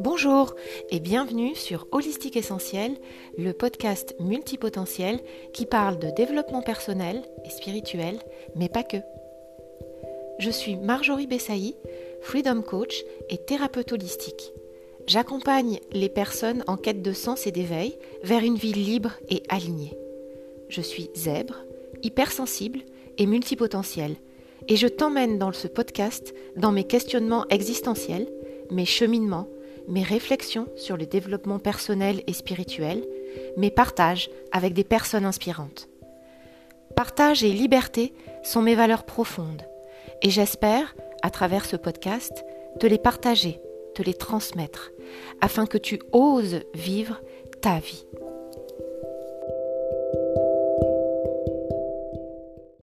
Bonjour et bienvenue sur Holistique Essentiel, le podcast multipotentiel qui parle de développement personnel et spirituel, mais pas que. Je suis Marjorie Bessaï, Freedom Coach et thérapeute holistique. J'accompagne les personnes en quête de sens et d'éveil vers une vie libre et alignée. Je suis zèbre, hypersensible et multipotentiel, et je t'emmène dans ce podcast dans mes questionnements existentiels, mes cheminements, mes réflexions sur le développement personnel et spirituel, mes partages avec des personnes inspirantes. Partage et liberté sont mes valeurs profondes, et j'espère, à travers ce podcast, te les partager, te les transmettre, afin que tu oses vivre ta vie.